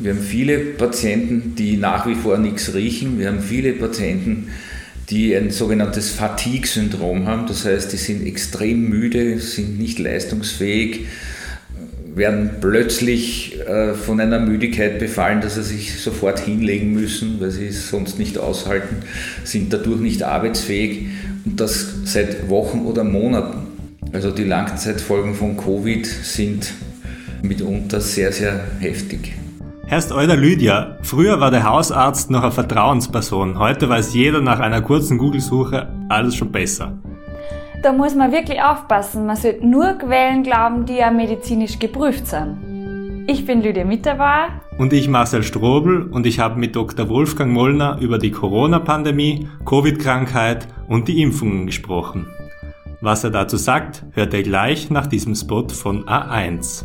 Wir haben viele Patienten, die nach wie vor nichts riechen. Wir haben viele Patienten, die ein sogenanntes Fatigue-Syndrom haben. Das heißt, die sind extrem müde, sind nicht leistungsfähig, werden plötzlich äh, von einer Müdigkeit befallen, dass sie sich sofort hinlegen müssen, weil sie es sonst nicht aushalten, sind dadurch nicht arbeitsfähig und das seit Wochen oder Monaten. Also die Langzeitfolgen von Covid sind mitunter sehr, sehr heftig. Herrst Euler Lydia, früher war der Hausarzt noch eine Vertrauensperson, heute weiß jeder nach einer kurzen Google-Suche alles schon besser. Da muss man wirklich aufpassen, man sollte nur Quellen glauben, die ja medizinisch geprüft sind. Ich bin Lydia Mitterwar. Und ich Marcel Strobel und ich habe mit Dr. Wolfgang Mollner über die Corona-Pandemie, Covid-Krankheit und die Impfungen gesprochen. Was er dazu sagt, hört ihr gleich nach diesem Spot von A1.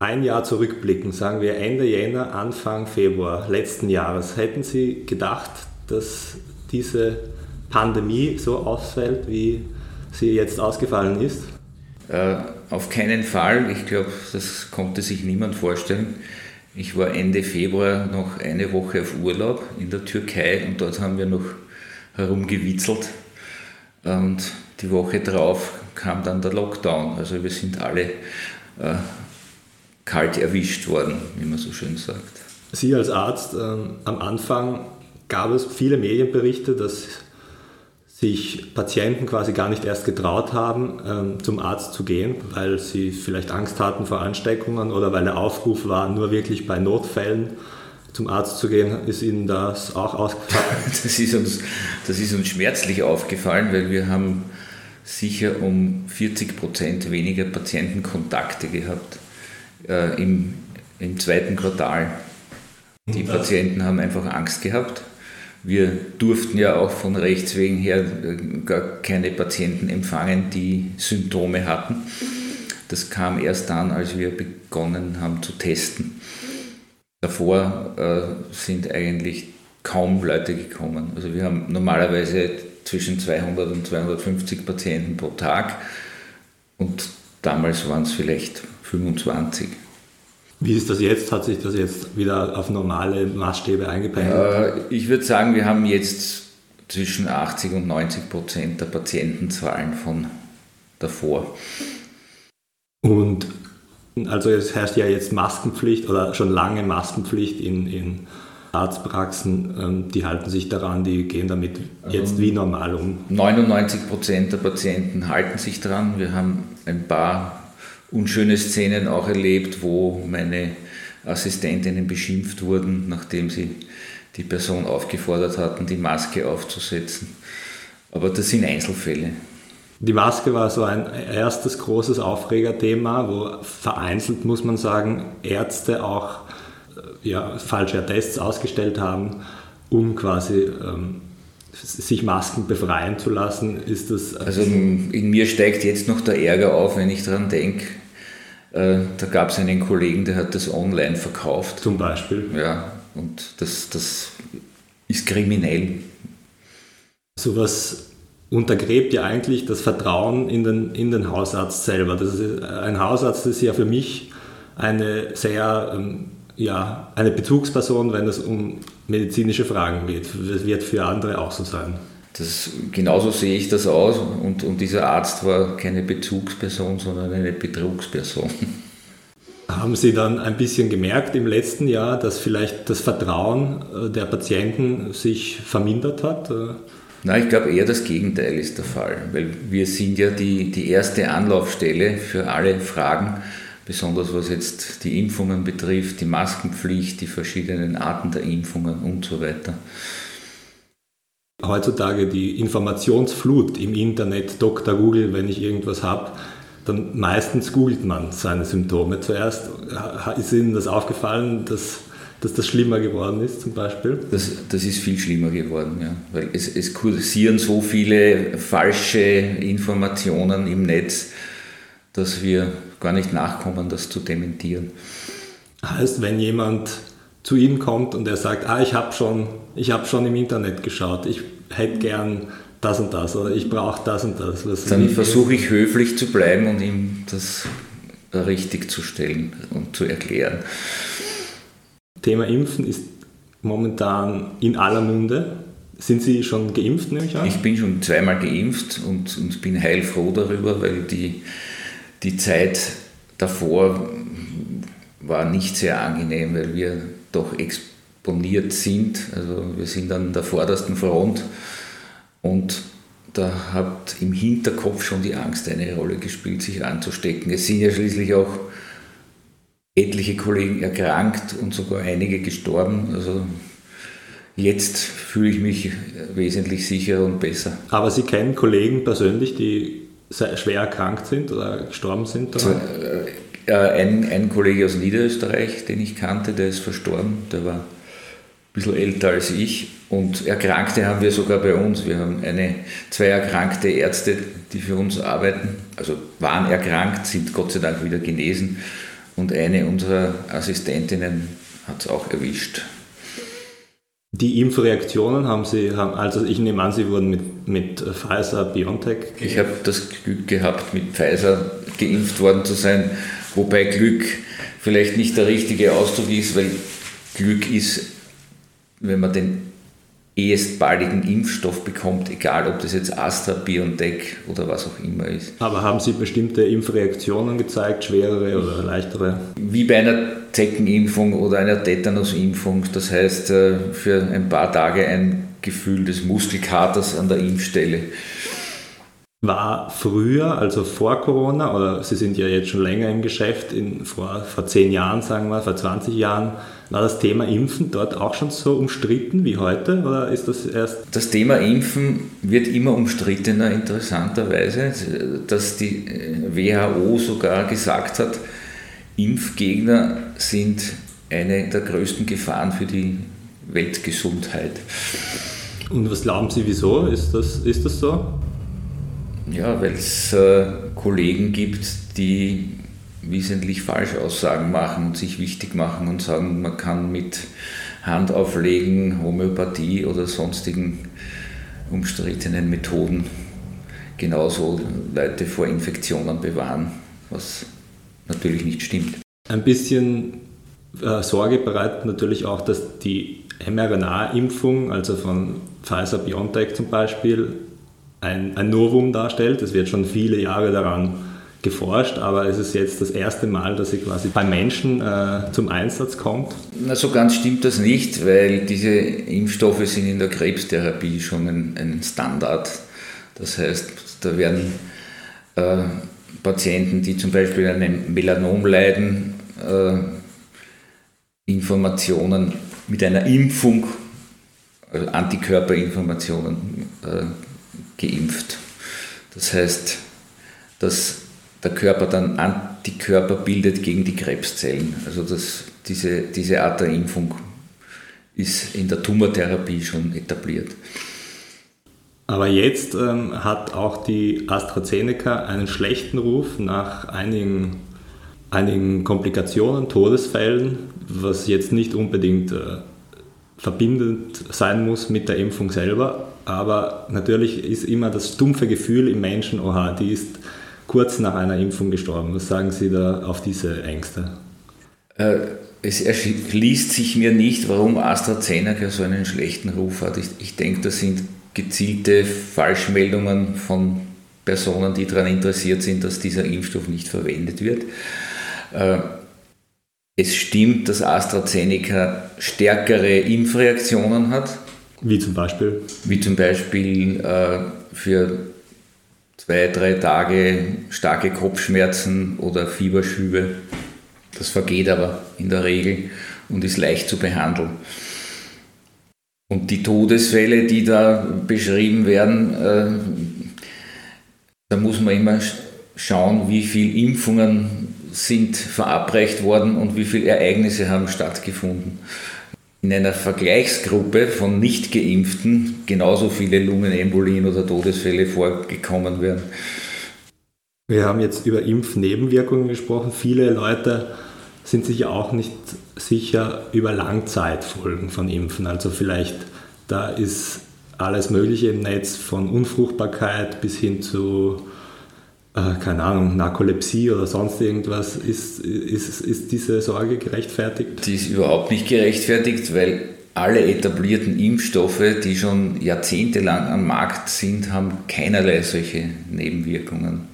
ein Jahr zurückblicken, sagen wir Ende Jänner, Anfang Februar letzten Jahres, hätten Sie gedacht, dass diese Pandemie so ausfällt, wie sie jetzt ausgefallen ist? Äh, auf keinen Fall. Ich glaube, das konnte sich niemand vorstellen. Ich war Ende Februar noch eine Woche auf Urlaub in der Türkei und dort haben wir noch herumgewitzelt. Und die Woche darauf kam dann der Lockdown. Also wir sind alle äh, kalt erwischt worden, wie man so schön sagt. Sie als Arzt, ähm, am Anfang gab es viele Medienberichte, dass sich Patienten quasi gar nicht erst getraut haben, ähm, zum Arzt zu gehen, weil sie vielleicht Angst hatten vor Ansteckungen oder weil der Aufruf war, nur wirklich bei Notfällen zum Arzt zu gehen. Ist Ihnen das auch aufgefallen? Das ist uns, das ist uns schmerzlich aufgefallen, weil wir haben sicher um 40 Prozent weniger Patientenkontakte gehabt äh, im, im zweiten Quartal. Die Patienten haben einfach Angst gehabt. Wir durften ja auch von Rechts wegen her äh, gar keine Patienten empfangen, die Symptome hatten. Das kam erst dann, als wir begonnen haben zu testen. Davor äh, sind eigentlich kaum Leute gekommen. Also wir haben normalerweise zwischen 200 und 250 Patienten pro Tag und damals waren es vielleicht 25. Wie ist das jetzt? Hat sich das jetzt wieder auf normale Maßstäbe eingependelt? Äh, ich würde sagen, wir haben jetzt zwischen 80 und 90 Prozent der Patientenzahlen von davor. Und also es herrscht ja jetzt Maskenpflicht oder schon lange Maskenpflicht in, in Arztpraxen. Ähm, die halten sich daran, die gehen damit jetzt ähm, wie normal um. 99 Prozent der Patienten halten sich daran. Wir haben ein paar unschöne Szenen auch erlebt, wo meine Assistentinnen beschimpft wurden, nachdem sie die Person aufgefordert hatten, die Maske aufzusetzen. Aber das sind Einzelfälle. Die Maske war so ein erstes großes Aufregerthema, wo vereinzelt, muss man sagen, Ärzte auch äh, ja, falsche Tests ausgestellt haben, um quasi ähm, sich Masken befreien zu lassen, ist das. Also in mir steigt jetzt noch der Ärger auf, wenn ich daran denke. Äh, da gab es einen Kollegen, der hat das online verkauft. Zum Beispiel. Ja, und das, das ist kriminell. Sowas untergräbt ja eigentlich das Vertrauen in den, in den Hausarzt selber. Das ist, ein Hausarzt ist ja für mich eine sehr ähm, ja, eine Bezugsperson, wenn es um medizinische Fragen geht. Das wird für andere auch so sein. Das, genauso sehe ich das aus und, und dieser Arzt war keine Bezugsperson, sondern eine Betrugsperson. Haben Sie dann ein bisschen gemerkt im letzten Jahr, dass vielleicht das Vertrauen äh, der Patienten sich vermindert hat? Nein, ich glaube eher das Gegenteil ist der Fall, weil wir sind ja die, die erste Anlaufstelle für alle Fragen, besonders was jetzt die Impfungen betrifft, die Maskenpflicht, die verschiedenen Arten der Impfungen und so weiter. Heutzutage die Informationsflut im Internet, Dr. Google, wenn ich irgendwas habe, dann meistens googelt man seine Symptome zuerst. Ist Ihnen das aufgefallen, dass, dass das schlimmer geworden ist zum Beispiel? Das, das ist viel schlimmer geworden, ja. Weil es, es kursieren so viele falsche Informationen im Netz, dass wir gar nicht nachkommen, das zu dementieren. Heißt, wenn jemand zu Ihnen kommt und er sagt, ah, ich habe schon, hab schon im Internet geschaut, ich hätte gern das und das oder ich brauche das und das. Dann versuche ich höflich zu bleiben und ihm das richtig zu stellen und zu erklären. Thema Impfen ist momentan in aller Munde. Sind Sie schon geimpft, nehme ich an? Ich bin schon zweimal geimpft und, und bin heilfroh darüber, weil die, die Zeit davor war nicht sehr angenehm, weil wir doch exponiert sind. Also wir sind an der vordersten Front und da hat im Hinterkopf schon die Angst eine Rolle gespielt, sich anzustecken. Es sind ja schließlich auch etliche Kollegen erkrankt und sogar einige gestorben. Also jetzt fühle ich mich wesentlich sicherer und besser. Aber Sie kennen Kollegen persönlich, die schwer erkrankt sind oder gestorben sind? Oder? Äh, ein, ein Kollege aus Niederösterreich, den ich kannte, der ist verstorben. Der war ein bisschen älter als ich und Erkrankte haben wir sogar bei uns. Wir haben eine, zwei erkrankte Ärzte, die für uns arbeiten, also waren erkrankt, sind Gott sei Dank wieder genesen. Und eine unserer Assistentinnen hat es auch erwischt. Die Impfreaktionen haben Sie, haben, also ich nehme an, Sie wurden mit, mit Pfizer, BioNTech. Ich habe das Glück gehabt, mit Pfizer geimpft worden zu sein, wobei Glück vielleicht nicht der richtige Ausdruck ist, weil Glück ist, wenn man den ehestbaldigen Impfstoff bekommt, egal ob das jetzt Astra, BioNTech oder was auch immer ist. Aber haben Sie bestimmte Impfreaktionen gezeigt, schwerere oder leichtere? Wie bei einer Zeckenimpfung oder einer Tetanusimpfung, das heißt äh, für ein paar Tage ein Gefühl des Muskelkaters an der Impfstelle. War früher, also vor Corona, oder Sie sind ja jetzt schon länger im Geschäft, in, vor, vor zehn Jahren, sagen wir, vor 20 Jahren, war das Thema Impfen dort auch schon so umstritten wie heute oder ist das erst? Das Thema Impfen wird immer umstrittener, interessanterweise, dass die WHO sogar gesagt hat, Impfgegner sind eine der größten Gefahren für die Weltgesundheit. Und was glauben Sie, wieso? Ist das, ist das so? Ja, weil es äh, Kollegen gibt, die wesentlich Falschaussagen machen und sich wichtig machen und sagen, man kann mit Handauflegen, Homöopathie oder sonstigen umstrittenen Methoden genauso Leute vor Infektionen bewahren, was natürlich nicht stimmt. Ein bisschen äh, Sorge bereitet natürlich auch, dass die mRNA-Impfung, also von Pfizer BioNTech zum Beispiel, ein, ein Novum darstellt. Es wird schon viele Jahre daran geforscht, aber es ist jetzt das erste Mal, dass sie quasi bei Menschen äh, zum Einsatz kommt. Na, so ganz stimmt das nicht, weil diese Impfstoffe sind in der Krebstherapie schon ein, ein Standard. Das heißt, da werden äh, Patienten, die zum Beispiel an einem Melanom leiden, äh, Informationen mit einer Impfung, also Antikörperinformationen äh, geimpft. Das heißt, dass der Körper dann Antikörper bildet gegen die Krebszellen. Also das, diese, diese Art der Impfung ist in der Tumortherapie schon etabliert. Aber jetzt ähm, hat auch die AstraZeneca einen schlechten Ruf nach einigen, einigen Komplikationen, Todesfällen, was jetzt nicht unbedingt äh, verbindend sein muss mit der Impfung selber. Aber natürlich ist immer das dumpfe Gefühl im Menschen, oha, die ist kurz nach einer Impfung gestorben. Was sagen Sie da auf diese Ängste? Äh, es erschließt sich mir nicht, warum AstraZeneca so einen schlechten Ruf hat. Ich, ich denke, das sind gezielte Falschmeldungen von Personen, die daran interessiert sind, dass dieser Impfstoff nicht verwendet wird. Äh, es stimmt, dass AstraZeneca stärkere Impfreaktionen hat. Wie zum Beispiel? Wie zum Beispiel äh, für zwei, drei Tage starke Kopfschmerzen oder Fieberschübe. Das vergeht aber in der Regel und ist leicht zu behandeln. Und die Todesfälle, die da beschrieben werden, äh, da muss man immer schauen, wie viele Impfungen sind verabreicht worden und wie viele Ereignisse haben stattgefunden. In einer Vergleichsgruppe von nicht geimpften genauso viele Lungenembolien oder Todesfälle vorgekommen wären. Wir haben jetzt über Impfnebenwirkungen gesprochen. Viele Leute sind sich ja auch nicht sicher über Langzeitfolgen von Impfen. Also vielleicht da ist alles Mögliche im Netz von Unfruchtbarkeit bis hin zu, keine Ahnung, Narkolepsie oder sonst irgendwas. Ist, ist, ist diese Sorge gerechtfertigt? Die ist überhaupt nicht gerechtfertigt, weil alle etablierten Impfstoffe, die schon jahrzehntelang am Markt sind, haben keinerlei solche Nebenwirkungen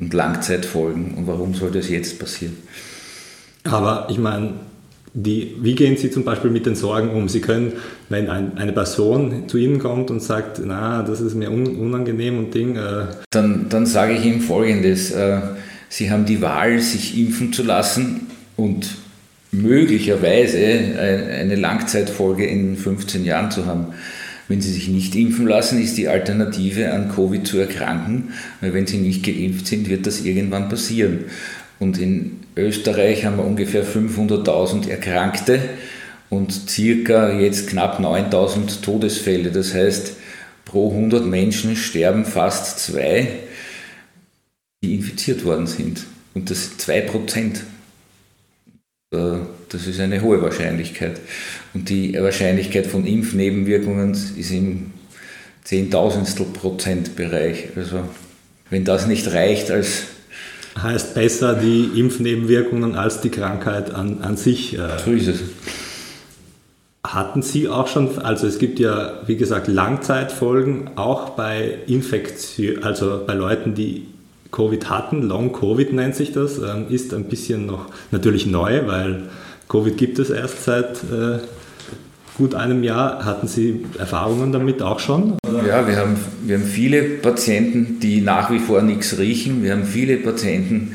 und Langzeitfolgen. Und warum soll das jetzt passieren? Aber ich meine, die, wie gehen Sie zum Beispiel mit den Sorgen um? Sie können, wenn ein, eine Person zu Ihnen kommt und sagt, na, das ist mir un, unangenehm und Ding. Äh dann, dann sage ich ihm Folgendes. Äh, Sie haben die Wahl, sich impfen zu lassen und möglicherweise eine Langzeitfolge in 15 Jahren zu haben. Wenn Sie sich nicht impfen lassen, ist die Alternative, an Covid zu erkranken, weil wenn Sie nicht geimpft sind, wird das irgendwann passieren. Und in Österreich haben wir ungefähr 500.000 Erkrankte und circa jetzt knapp 9.000 Todesfälle. Das heißt, pro 100 Menschen sterben fast zwei, die infiziert worden sind. Und das sind 2 Prozent. Äh, das ist eine hohe Wahrscheinlichkeit. Und die Wahrscheinlichkeit von Impfnebenwirkungen ist im Zehntausendstel Prozent Bereich. Also wenn das nicht reicht als heißt besser die Impfnebenwirkungen als die Krankheit an, an sich. Äh, so ist es. Hatten Sie auch schon, also es gibt ja, wie gesagt, Langzeitfolgen, auch bei Infektion, also bei Leuten, die Covid hatten, Long Covid nennt sich das, ähm, ist ein bisschen noch natürlich neu, weil Covid gibt es erst seit äh, gut einem Jahr. Hatten Sie Erfahrungen damit auch schon? Ja, wir haben, wir haben viele Patienten, die nach wie vor nichts riechen. Wir haben viele Patienten,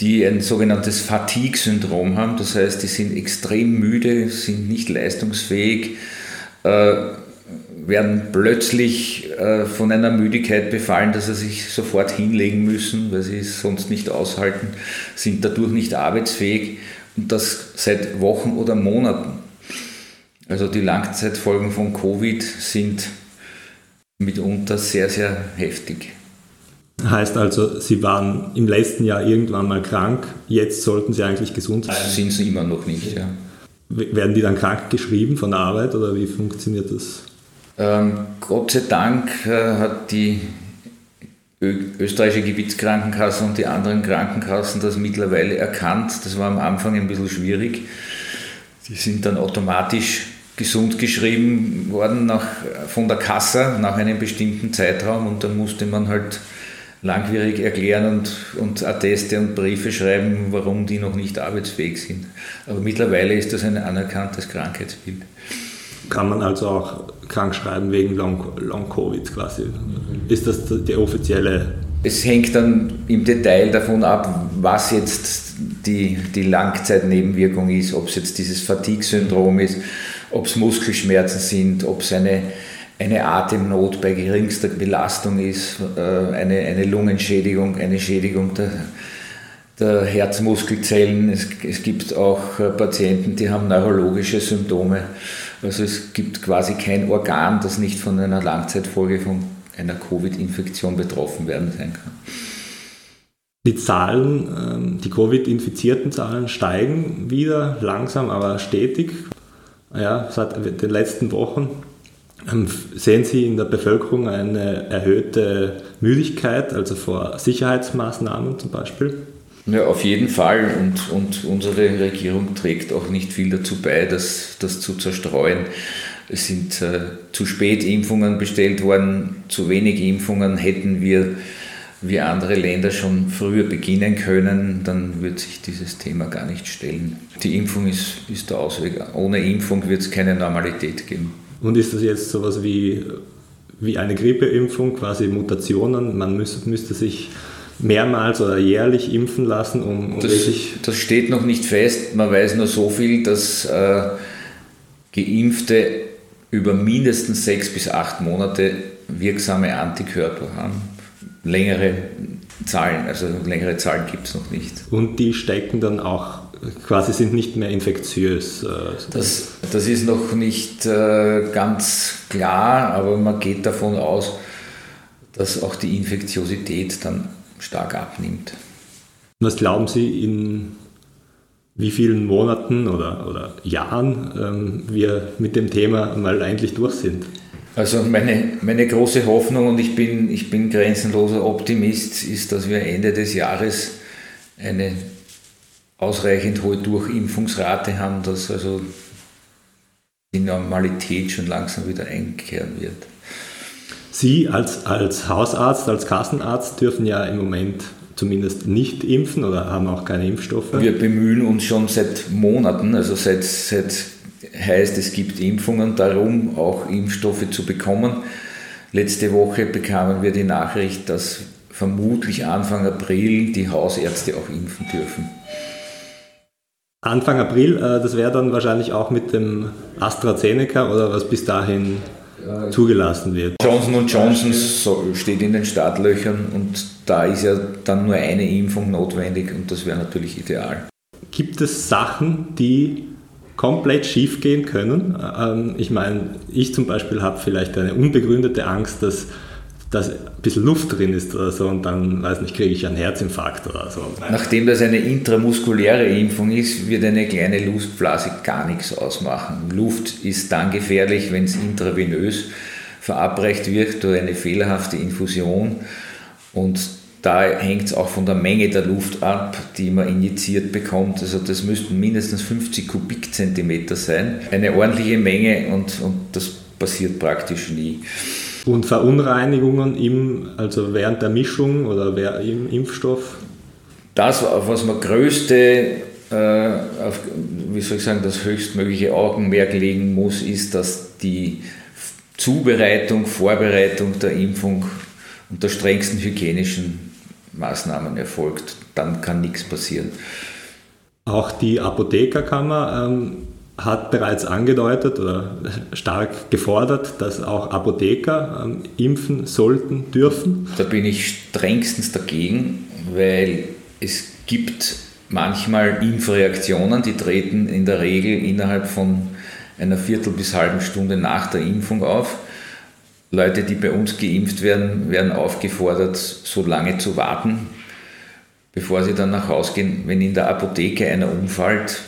die ein sogenanntes Fatigue-Syndrom haben. Das heißt, die sind extrem müde, sind nicht leistungsfähig, äh, werden plötzlich äh, von einer Müdigkeit befallen, dass sie sich sofort hinlegen müssen, weil sie es sonst nicht aushalten, sind dadurch nicht arbeitsfähig und das seit Wochen oder Monaten. Also die Langzeitfolgen von Covid sind mitunter sehr, sehr heftig. Heißt also, Sie waren im letzten Jahr irgendwann mal krank, jetzt sollten Sie eigentlich gesund sein? Sind Sie immer noch nicht, ja. Werden die dann krank geschrieben von der Arbeit oder wie funktioniert das? Ähm, Gott sei Dank äh, hat die österreichische Gebietskrankenkasse und die anderen Krankenkassen das mittlerweile erkannt. Das war am Anfang ein bisschen schwierig. Die sind dann automatisch gesund geschrieben worden nach, von der Kasse nach einem bestimmten Zeitraum und dann musste man halt langwierig erklären und, und Atteste und Briefe schreiben, warum die noch nicht arbeitsfähig sind. Aber mittlerweile ist das ein anerkanntes Krankheitsbild. Kann man also auch krank schreiben wegen Long-Covid Long quasi? Ist das die offizielle es hängt dann im Detail davon ab, was jetzt die, die Langzeitnebenwirkung ist, ob es jetzt dieses Fatigue-Syndrom ist, ob es Muskelschmerzen sind, ob es eine, eine Atemnot bei geringster Belastung ist, äh, eine, eine Lungenschädigung, eine Schädigung der, der Herzmuskelzellen. Es, es gibt auch äh, Patienten, die haben neurologische Symptome. Also es gibt quasi kein Organ, das nicht von einer Langzeitfolge von einer Covid-Infektion betroffen werden sein kann. Die Zahlen, ähm, die Covid-infizierten Zahlen steigen wieder, langsam, aber stetig. Ja, seit den letzten Wochen ähm, sehen Sie in der Bevölkerung eine erhöhte Müdigkeit, also vor Sicherheitsmaßnahmen zum Beispiel? Ja, auf jeden Fall. Und, und unsere Regierung trägt auch nicht viel dazu bei, das, das zu zerstreuen. Es sind äh, zu spät Impfungen bestellt worden, zu wenig Impfungen hätten wir wie andere Länder schon früher beginnen können, dann wird sich dieses Thema gar nicht stellen. Die Impfung ist, ist der Ausweg. Ohne Impfung wird es keine Normalität geben. Und ist das jetzt sowas wie, wie eine Grippeimpfung, quasi Mutationen? Man müsste, müsste sich mehrmals oder jährlich impfen lassen, um, um das, das steht noch nicht fest. Man weiß nur so viel, dass äh, Geimpfte über mindestens sechs bis acht Monate wirksame Antikörper haben. Längere Zahlen, also längere Zahlen gibt es noch nicht. Und die stecken dann auch quasi sind nicht mehr infektiös. Äh, das, das ist noch nicht äh, ganz klar, aber man geht davon aus, dass auch die Infektiosität dann stark abnimmt. Was glauben Sie, in wie vielen Monaten oder, oder Jahren ähm, wir mit dem Thema mal eigentlich durch sind? Also meine, meine große Hoffnung und ich bin, ich bin grenzenloser Optimist, ist, dass wir Ende des Jahres eine ausreichend hohe Durchimpfungsrate haben, dass also die Normalität schon langsam wieder einkehren wird. Sie als, als Hausarzt, als Kassenarzt dürfen ja im Moment zumindest nicht impfen oder haben auch keine Impfstoffe. Wir bemühen uns schon seit Monaten, also seit, seit heißt, es gibt Impfungen, darum auch Impfstoffe zu bekommen. Letzte Woche bekamen wir die Nachricht, dass vermutlich Anfang April die Hausärzte auch impfen dürfen. Anfang April, äh, das wäre dann wahrscheinlich auch mit dem AstraZeneca oder was bis dahin zugelassen wird. Johnson Johnson steht in den Startlöchern und da ist ja dann nur eine Impfung notwendig und das wäre natürlich ideal. Gibt es Sachen, die komplett schief gehen können? Ähm, ich meine, ich zum Beispiel habe vielleicht eine unbegründete Angst, dass dass ein bisschen Luft drin ist oder so und dann, weiß nicht, kriege ich einen Herzinfarkt oder so. Nachdem das eine intramuskuläre Impfung ist, wird eine kleine Luftblase gar nichts ausmachen. Luft ist dann gefährlich, wenn es intravenös verabreicht wird durch eine fehlerhafte Infusion und da hängt es auch von der Menge der Luft ab, die man injiziert bekommt. Also das müssten mindestens 50 Kubikzentimeter sein. Eine ordentliche Menge und, und das passiert praktisch nie. Und Verunreinigungen im, also während der Mischung oder im Impfstoff? Das, auf was man größte, äh, auf, wie soll ich sagen, das höchstmögliche Augenmerk legen muss, ist, dass die Zubereitung, Vorbereitung der Impfung unter strengsten hygienischen Maßnahmen erfolgt. Dann kann nichts passieren. Auch die Apothekerkammer ähm, hat bereits angedeutet oder stark gefordert, dass auch Apotheker ähm, impfen sollten, dürfen. Da bin ich strengstens dagegen, weil es gibt manchmal Impfreaktionen, die treten in der Regel innerhalb von einer Viertel bis halben Stunde nach der Impfung auf. Leute, die bei uns geimpft werden, werden aufgefordert, so lange zu warten, bevor sie dann nach Hause gehen. Wenn in der Apotheke einer umfällt,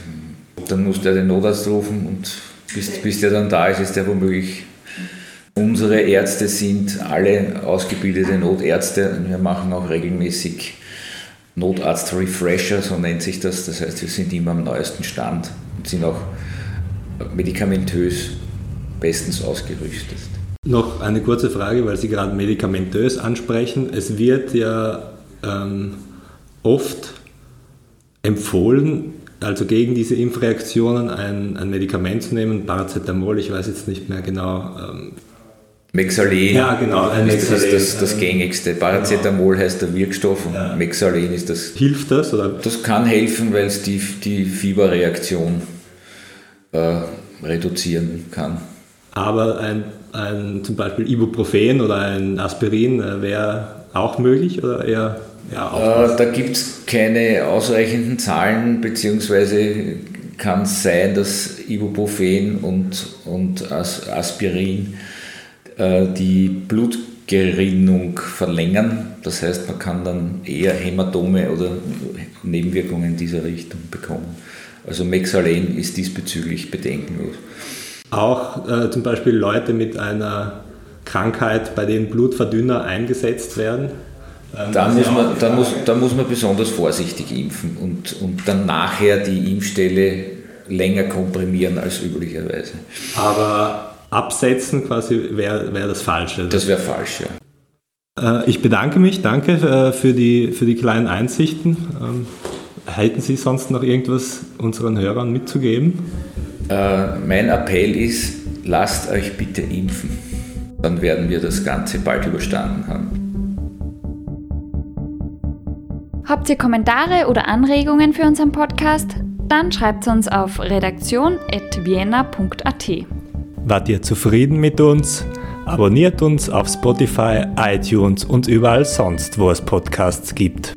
dann muss der den Notarzt rufen und bis, bis der dann da ist, ist der womöglich. Unsere Ärzte sind alle ausgebildete Notärzte. Wir machen auch regelmäßig Notarzt-Refresher, so nennt sich das. Das heißt, wir sind immer am neuesten Stand und sind auch medikamentös bestens ausgerüstet. Noch eine kurze Frage, weil Sie gerade medikamentös ansprechen. Es wird ja ähm, oft empfohlen, also gegen diese Impfreaktionen ein, ein Medikament zu nehmen, Paracetamol, ich weiß jetzt nicht mehr genau. Ähm, Mexalen ja, genau, ist das, das, das, gängigste. Paracetamol heißt der Wirkstoff und ja. Mexalen ist das. Hilft das? Oder? Das kann helfen, weil es die, die Fieberreaktion äh, reduzieren kann. Aber ein, ein, zum Beispiel Ibuprofen oder ein Aspirin äh, wäre auch möglich oder eher ja, äh, da gibt es keine ausreichenden Zahlen, beziehungsweise kann es sein, dass Ibuprofen und, und Aspirin äh, die Blutgerinnung verlängern. Das heißt, man kann dann eher Hämatome oder Nebenwirkungen in dieser Richtung bekommen. Also Mexalen ist diesbezüglich bedenkenlos. Auch äh, zum Beispiel Leute mit einer Krankheit, bei denen Blutverdünner eingesetzt werden, da muss, man, da, muss, da muss man besonders vorsichtig impfen und, und dann nachher die Impfstelle länger komprimieren als üblicherweise. Aber absetzen quasi wäre wär das Falsche. Das wäre falsch, ja. Äh, ich bedanke mich, danke äh, für die, für die kleinen Einsichten. Ähm, hätten Sie sonst noch irgendwas unseren Hörern mitzugeben? Äh, mein Appell ist, lasst euch bitte impfen. Dann werden wir das Ganze bald überstanden haben. Habt ihr Kommentare oder Anregungen für unseren Podcast? Dann schreibt uns auf redaktion.vienna.at. Wart ihr zufrieden mit uns? Abonniert uns auf Spotify, iTunes und überall sonst, wo es Podcasts gibt.